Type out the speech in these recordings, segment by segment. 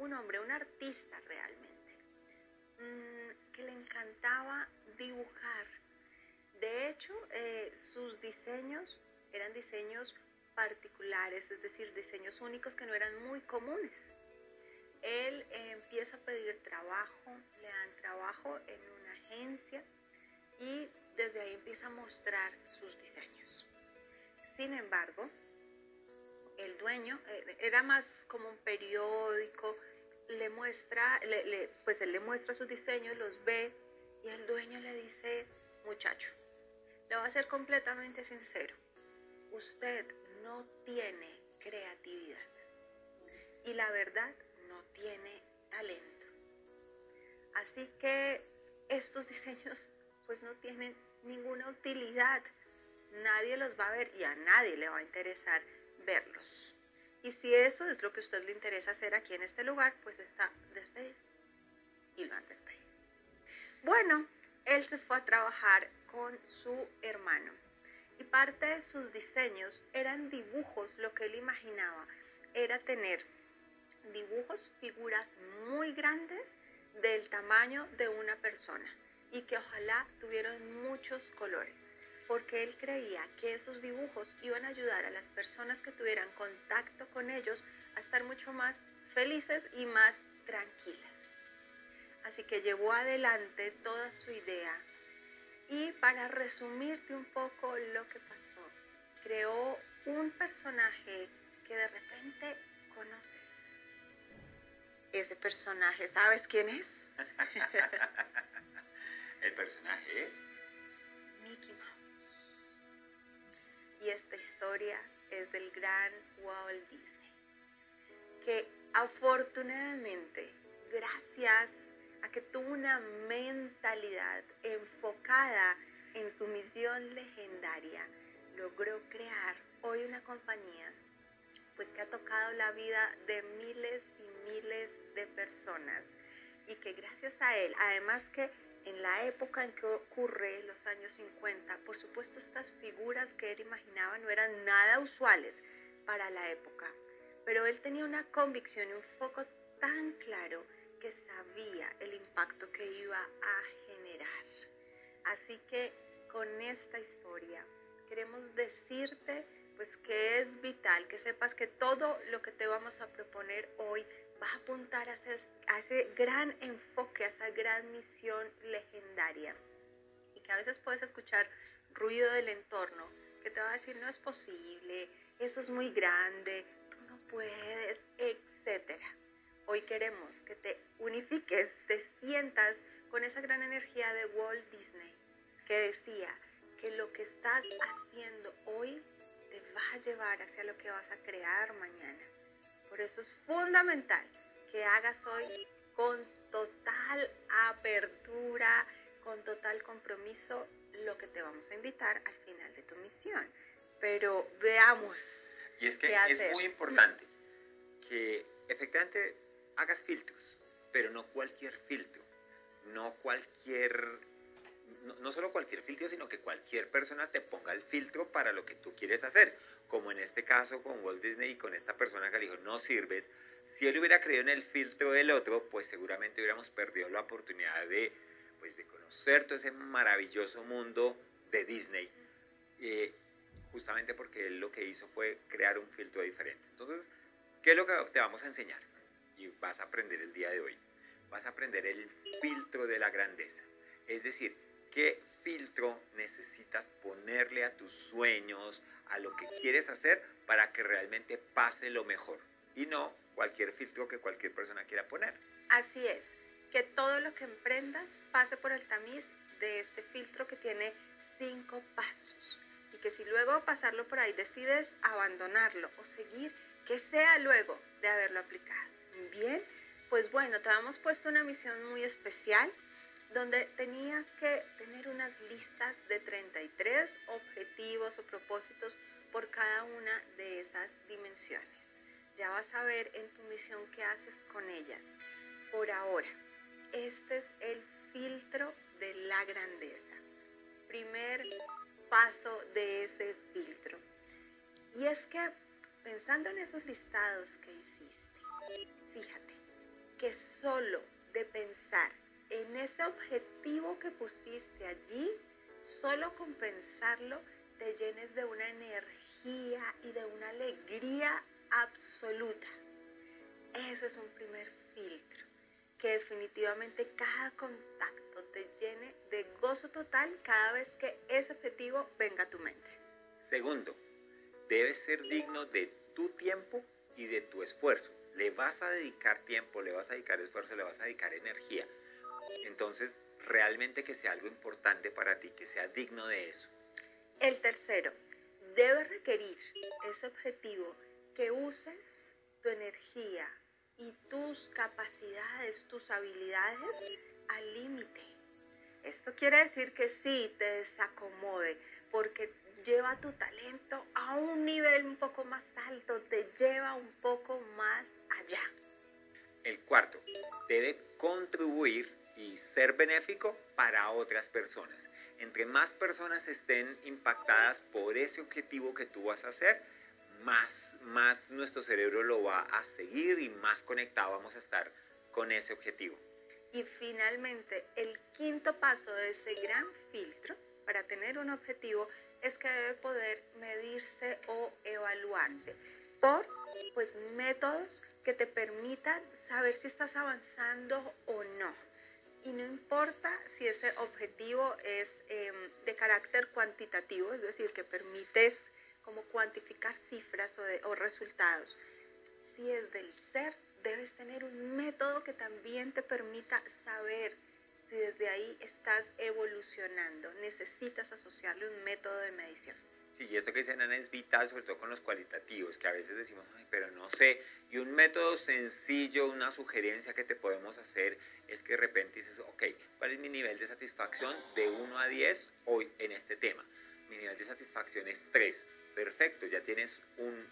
un hombre, un artista realmente, mm, que le encantaba dibujar. De hecho, eh, sus diseños eran diseños particulares, es decir, diseños únicos que no eran muy comunes. Él eh, empieza a pedir trabajo, le dan trabajo en una agencia y desde ahí empieza a mostrar sus diseños. Sin embargo, el dueño eh, era más como un periódico, le muestra, pues él le muestra sus diseños, los ve y el dueño le dice, muchacho, le voy a ser completamente sincero, usted no tiene creatividad y la verdad no tiene talento. Así que estos diseños pues no tienen ninguna utilidad. Nadie los va a ver y a nadie le va a interesar verlos. Y si eso es lo que a usted le interesa hacer aquí en este lugar, pues está despedido. Y lo han despedido. Bueno, él se fue a trabajar con su hermano. Y parte de sus diseños eran dibujos, lo que él imaginaba era tener dibujos, figuras muy grandes del tamaño de una persona y que ojalá tuvieran muchos colores, porque él creía que esos dibujos iban a ayudar a las personas que tuvieran contacto con ellos a estar mucho más felices y más tranquilas. Así que llevó adelante toda su idea y para resumirte un poco lo que pasó, creó un personaje que de repente conoces. Ese personaje, ¿sabes quién es? El personaje es Mickey Mouse. Y esta historia es del gran Walt Disney, que afortunadamente, gracias a que tuvo una mentalidad enfocada en su misión legendaria, logró crear hoy una compañía pues que ha tocado la vida de miles y miles de personas y que gracias a él, además que en la época en que ocurre, los años 50, por supuesto estas figuras que él imaginaba no eran nada usuales para la época, pero él tenía una convicción y un foco tan claro que sabía el impacto que iba a generar. Así que con esta historia queremos decirte pues que es vital que sepas que todo lo que te vamos a proponer hoy va a apuntar a ese, gran enfoque, a esa gran misión legendaria. Y que a veces puedes escuchar ruido del entorno que te va a decir no es posible, eso es muy grande, tú no puedes, etcétera. Hoy queremos que te unifiques, te sientas con esa gran energía de Walt Disney que decía que lo que estás haciendo hoy te va a llevar hacia lo que vas a crear mañana. Por eso es fundamental que hagas hoy con total apertura, con total compromiso lo que te vamos a invitar al final de tu misión. Pero veamos. Y es que es muy importante que efectivamente hagas filtros, pero no cualquier filtro, no cualquier, no, no, solo cualquier filtro, sino que cualquier persona te ponga el filtro para lo que tú quieres hacer como en este caso con Walt Disney y con esta persona que le dijo, no sirves, si él hubiera creído en el filtro del otro, pues seguramente hubiéramos perdido la oportunidad de, pues, de conocer todo ese maravilloso mundo de Disney, eh, justamente porque él lo que hizo fue crear un filtro diferente. Entonces, ¿qué es lo que te vamos a enseñar? Y vas a aprender el día de hoy. Vas a aprender el filtro de la grandeza. Es decir, qué filtro necesitas ponerle a tus sueños, a lo que quieres hacer para que realmente pase lo mejor y no cualquier filtro que cualquier persona quiera poner. Así es, que todo lo que emprendas pase por el tamiz de este filtro que tiene cinco pasos y que si luego pasarlo por ahí decides abandonarlo o seguir, que sea luego de haberlo aplicado. Bien, pues bueno, te habíamos puesto una misión muy especial donde tenías que tener unas listas de 33 objetivos o propósitos por cada una de esas dimensiones. Ya vas a ver en tu misión qué haces con ellas. Por ahora, este es el filtro de la grandeza. Primer paso de ese filtro. Y es que pensando en esos listados que hiciste, fíjate, que solo de pensar en ese objetivo que pusiste allí, solo con pensarlo te llenes de una energía y de una alegría absoluta. Ese es un primer filtro, que definitivamente cada contacto te llene de gozo total cada vez que ese objetivo venga a tu mente. Segundo, debes ser digno de tu tiempo y de tu esfuerzo. Le vas a dedicar tiempo, le vas a dedicar esfuerzo, le vas a dedicar energía. Entonces, realmente que sea algo importante para ti, que sea digno de eso. El tercero, debe requerir ese objetivo que uses tu energía y tus capacidades, tus habilidades al límite. Esto quiere decir que sí te desacomode porque lleva tu talento a un nivel un poco más alto, te lleva un poco más allá. El cuarto, debe contribuir y ser benéfico para otras personas. Entre más personas estén impactadas por ese objetivo que tú vas a hacer, más, más nuestro cerebro lo va a seguir y más conectado vamos a estar con ese objetivo. Y finalmente, el quinto paso de ese gran filtro para tener un objetivo es que debe poder medirse o evaluarse por pues métodos que te permitan saber si estás avanzando o no. Y no importa si ese objetivo es em, de carácter cuantitativo, es decir, que permites como cuantificar cifras o, o resultados. Si es del ser, debes tener un método que también te permita saber si desde ahí estás evolucionando. Necesitas asociarle un método de medición. Y eso que dicen Ana es vital, sobre todo con los cualitativos, que a veces decimos, pero no sé. Y un método sencillo, una sugerencia que te podemos hacer es que de repente dices, ok, ¿cuál es mi nivel de satisfacción de 1 a 10 hoy en este tema? Mi nivel de satisfacción es 3. Perfecto, ya tienes un,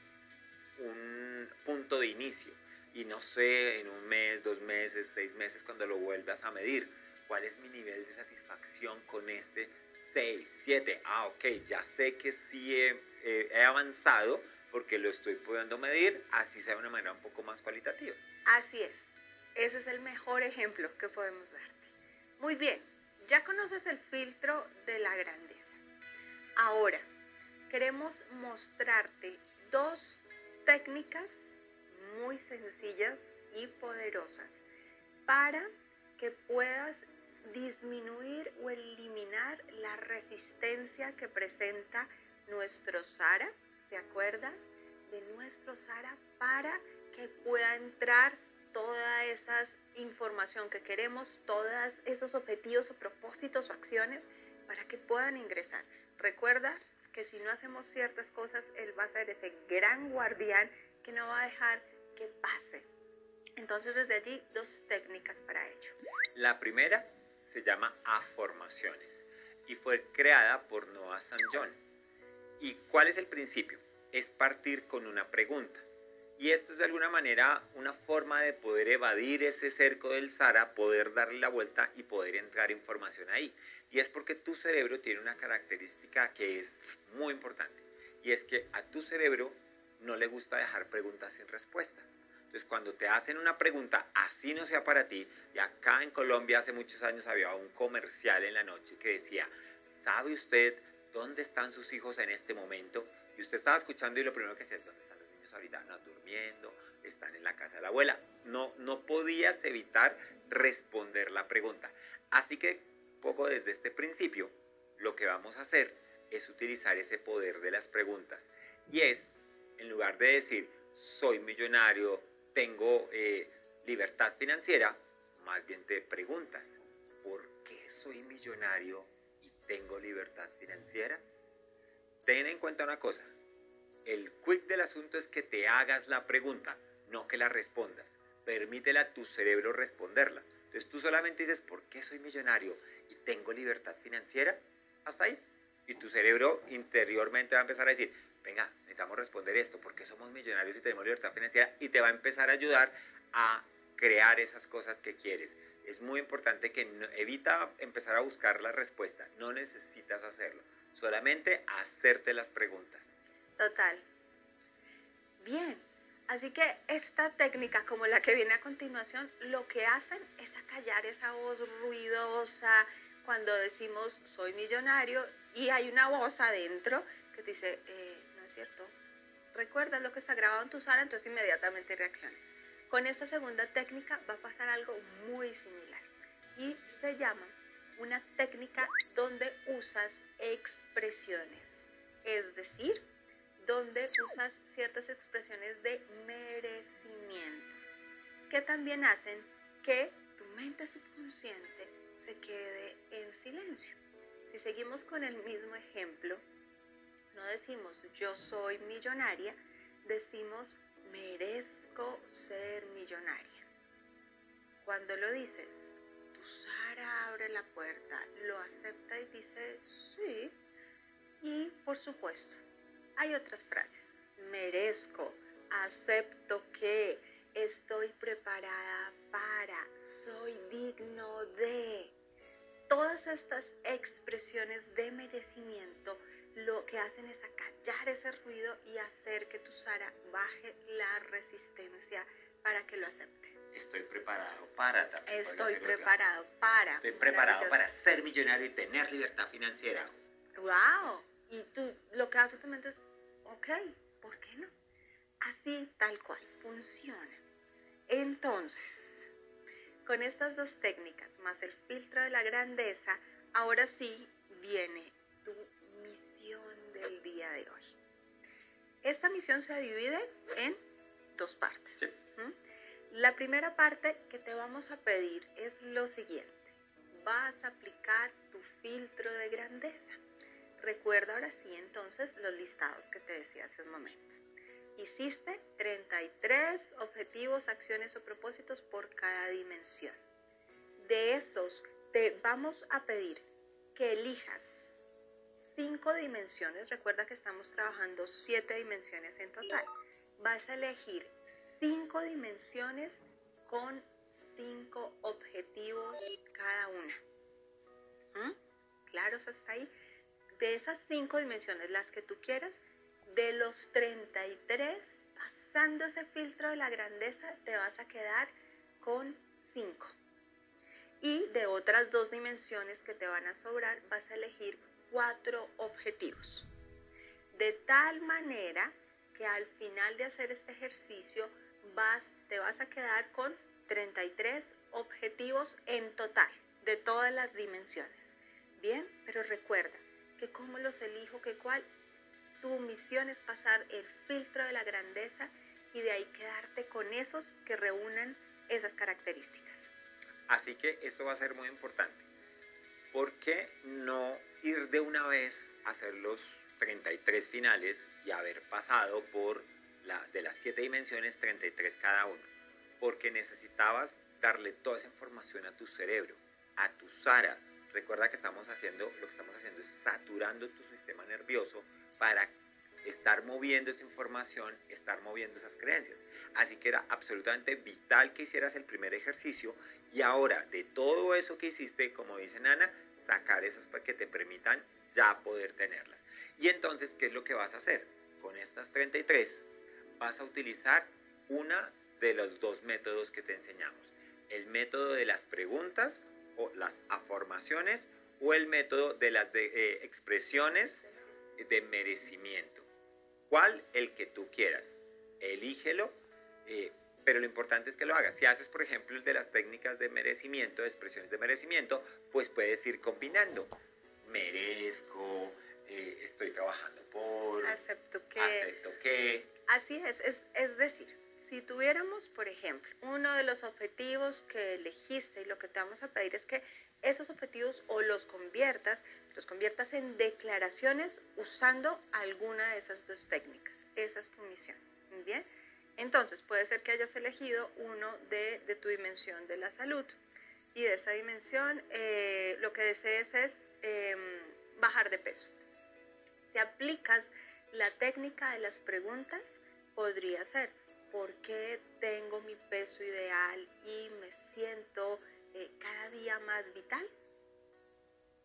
un punto de inicio. Y no sé, en un mes, dos meses, seis meses, cuando lo vuelvas a medir, cuál es mi nivel de satisfacción con este 6, 7, ah, ok, ya sé que sí he, avanzado porque lo estoy pudiendo medir, así sea de una manera un poco más cualitativa. Así es, ese es el mejor ejemplo que podemos darte. Muy bien, ya conoces el filtro de la grandeza. Ahora, queremos mostrarte dos técnicas muy sencillas y poderosas para que puedas disminuir o eliminar la resistencia que presenta nuestro SARA, ¿te acuerdas? De nuestro SARA para que pueda entrar toda esa información que queremos, todos esos objetivos o propósitos o acciones para que puedan ingresar. Recuerda que si no hacemos ciertas cosas, Él va a ser ese gran guardián que no va a dejar que pase. Entonces desde allí dos técnicas para ello. La primera se llama Aformaciones y fue creada por Noah St. John. ¿Y cuál es el principio? Es partir con una pregunta. Y esto es de alguna manera una forma de poder evadir ese cerco del Sara, poder darle la vuelta y poder entrar información ahí. Y es porque tu cerebro tiene una característica que es muy importante. Y es que a tu cerebro no le gusta dejar preguntas sin respuesta. Entonces, cuando te hacen una pregunta, así no sea para ti, y acá en Colombia hace muchos años había un comercial en la noche que decía, ¿sabe usted dónde están sus hijos en este momento? Y usted estaba escuchando y lo primero que decía, ¿dónde están los niños ahorita? Durmiendo, están en la casa de la abuela. No, no podías evitar responder la pregunta. Así que, poco desde este principio, lo que vamos a hacer es utilizar ese poder de las preguntas. Y es, en lugar de decir, soy millonario, tengo eh, libertad financiera, más bien te preguntas, ¿por qué soy millonario y tengo libertad financiera? Ten en cuenta una cosa, el quick del asunto es que te hagas la pregunta, no que la respondas. Permítele a tu cerebro responderla. Entonces tú solamente dices, ¿por qué soy millonario y tengo libertad financiera? Hasta ahí. Y tu cerebro interiormente va a empezar a decir, venga, necesitamos responder esto, porque somos millonarios y tenemos libertad financiera, y te va a empezar a ayudar a crear esas cosas que quieres. Es muy importante que evita empezar a buscar la respuesta, no necesitas hacerlo, solamente hacerte las preguntas. Total. Bien, Así que esta técnica, como la que viene a continuación, lo que hacen es acallar esa voz ruidosa cuando decimos soy millonario y hay una voz adentro que dice, eh, cierto, recuerda lo que está grabado en tu sala, entonces inmediatamente reacciona. Con esta segunda técnica va a pasar algo muy similar y se llama una técnica donde usas expresiones, es decir, donde usas ciertas expresiones de merecimiento, que también hacen que tu mente subconsciente se quede en silencio. Si seguimos con el mismo ejemplo, no decimos yo soy millonaria, decimos merezco ser millonaria. Cuando lo dices, tu Sara abre la puerta, lo acepta y dice sí. Y por supuesto, hay otras frases. Merezco, acepto que, estoy preparada para, soy digno de. Todas estas expresiones de merecimiento lo que hacen es acallar ese ruido y hacer que tu Sara baje la resistencia para que lo acepte. Estoy preparado para también. Estoy preparado para. Estoy preparado para ser millonario y tener libertad financiera. ¡Wow! Y tú lo que haces también es ok, ¿por qué no? Así tal cual, funciona. Entonces, con estas dos técnicas más el filtro de la grandeza, ahora sí viene tu del día de hoy. Esta misión se divide en dos partes. ¿Mm? La primera parte que te vamos a pedir es lo siguiente. Vas a aplicar tu filtro de grandeza. Recuerda ahora sí entonces los listados que te decía hace un momento. Hiciste 33 objetivos, acciones o propósitos por cada dimensión. De esos te vamos a pedir que elijas cinco dimensiones. Recuerda que estamos trabajando siete dimensiones en total. Vas a elegir cinco dimensiones con cinco objetivos cada una. ¿Mm? ¿Claros hasta ahí? de esas cinco dimensiones, las que tú quieras, de los 33, pasando ese filtro de la grandeza, te vas a quedar con 5. Y de otras dos dimensiones que te van a sobrar, vas a elegir cuatro objetivos. De tal manera que al final de hacer este ejercicio vas, te vas a quedar con 33 objetivos en total, de todas las dimensiones. Bien, pero recuerda, que cómo los elijo, que cuál. Tu misión es pasar el filtro de la grandeza y de ahí quedarte con esos que reúnen esas características. Así que esto va a ser muy importante. ¿Por qué no ir de una vez a hacer los 33 finales y haber pasado por la, de las 7 dimensiones 33 cada uno? Porque necesitabas darle toda esa información a tu cerebro, a tu Sara, Recuerda que estamos haciendo, lo que estamos haciendo es saturando tu sistema nervioso para estar moviendo esa información, estar moviendo esas creencias. Así que era absolutamente vital que hicieras el primer ejercicio y ahora de todo eso que hiciste, como dice Nana, sacar esas para que te permitan ya poder tenerlas. Y entonces, ¿qué es lo que vas a hacer? Con estas 33 vas a utilizar una de los dos métodos que te enseñamos. El método de las preguntas o las afirmaciones o el método de las eh, expresiones de merecimiento. ¿Cuál? El que tú quieras. Elígelo, eh, pero lo importante es que lo hagas. Si haces, por ejemplo, el de las técnicas de merecimiento, de expresiones de merecimiento, pues puedes ir combinando. Merezco, eh, estoy trabajando por... Acepto que... Acepto que... Así es, es, es decir, si tuviéramos, por ejemplo, uno de los objetivos que elegiste y lo que te vamos a pedir es que esos objetivos o los conviertas, los conviertas en declaraciones usando alguna de esas dos técnicas. Esa es tu misión. Bien. Entonces, puede ser que hayas elegido uno de, tu dimensión de la salud y de esa dimensión eh, lo que desees es em, bajar de peso. Si aplicas la técnica de las preguntas, podría ser por qué tengo mi peso ideal y me siento eh, cada día más vital,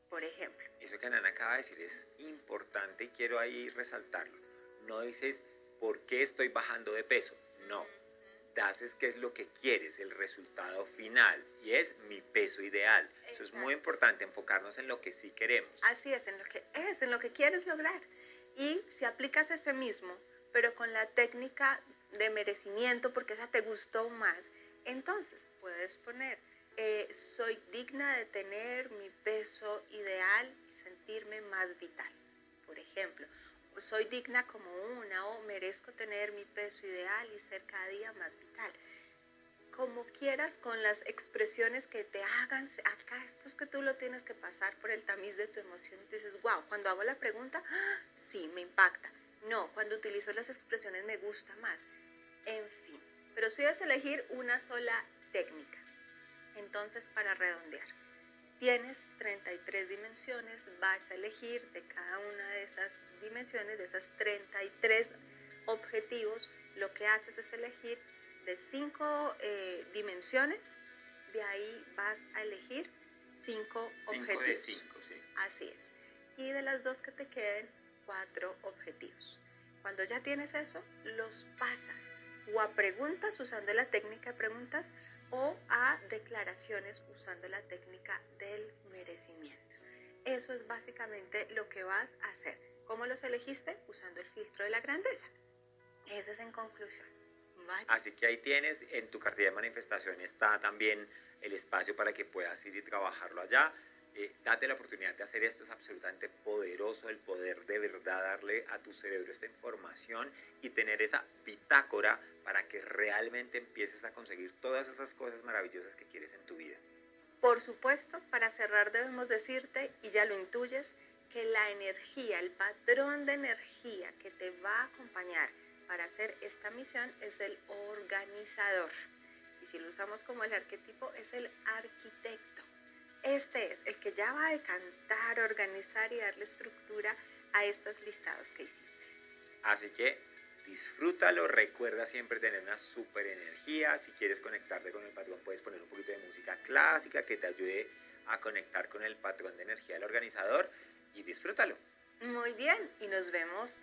por ejemplo. Eso que Nana acaba de decir es importante y quiero ahí resaltarlo. No dices por qué estoy bajando de peso. No, das es qué es lo que quieres, el resultado final, y es mi peso ideal. Eso es muy importante, enfocarnos en lo que sí queremos. Así es, en lo que es, en lo que quieres lograr. Y si aplicas ese mismo, pero con la técnica de merecimiento, porque esa te gustó más, entonces puedes poner, eh, soy digna de tener mi peso ideal y sentirme más vital, por ejemplo. Soy digna como una o merezco tener mi peso ideal y ser cada día más vital. Como quieras, con las expresiones que te hagan, acá esto es que tú lo tienes que pasar por el tamiz de tu emoción y dices, wow, cuando hago la pregunta, ¡ah! sí, me impacta. No, cuando utilizo las expresiones me gusta más. En fin, pero si debes elegir una sola técnica. Entonces, para redondear, tienes 33 dimensiones, vas a elegir de cada una de esas dimensiones, de esas 33 objetivos, lo que haces es elegir de 5 eh, dimensiones, de ahí vas a elegir 5 objetivos. de 5, sí. Así es. Y de las dos que te queden, 4 objetivos. Cuando ya tienes eso, los pasas o a preguntas usando la técnica de preguntas o a declaraciones usando la técnica del merecimiento. Eso es básicamente lo que vas a hacer. ¿Cómo los elegiste? Usando el filtro de la grandeza. Ese es en conclusión. Así que ahí tienes, en tu cartilla de manifestación está también el espacio para que puedas ir y trabajarlo allá. Eh, date la oportunidad de hacer esto, es absolutamente poderoso el poder de verdad darle a tu cerebro esta información y tener esa bitácora para que realmente empieces a conseguir todas esas cosas maravillosas que quieres en tu vida. Por supuesto, para cerrar debemos decirte, y ya lo intuyes, que la energía, el patrón de energía que te va a acompañar para hacer esta misión es el organizador. Y si lo usamos como el arquetipo, es el arquitecto. Este es el que ya va a decantar, organizar y darle estructura a estos listados que hiciste. Así que disfrútalo, recuerda siempre tener una super energía. Si quieres conectarte con el patrón, puedes poner un poquito de música clásica que te ayude a conectar con el patrón de energía del organizador y disfrútalo. Muy bien, y nos vemos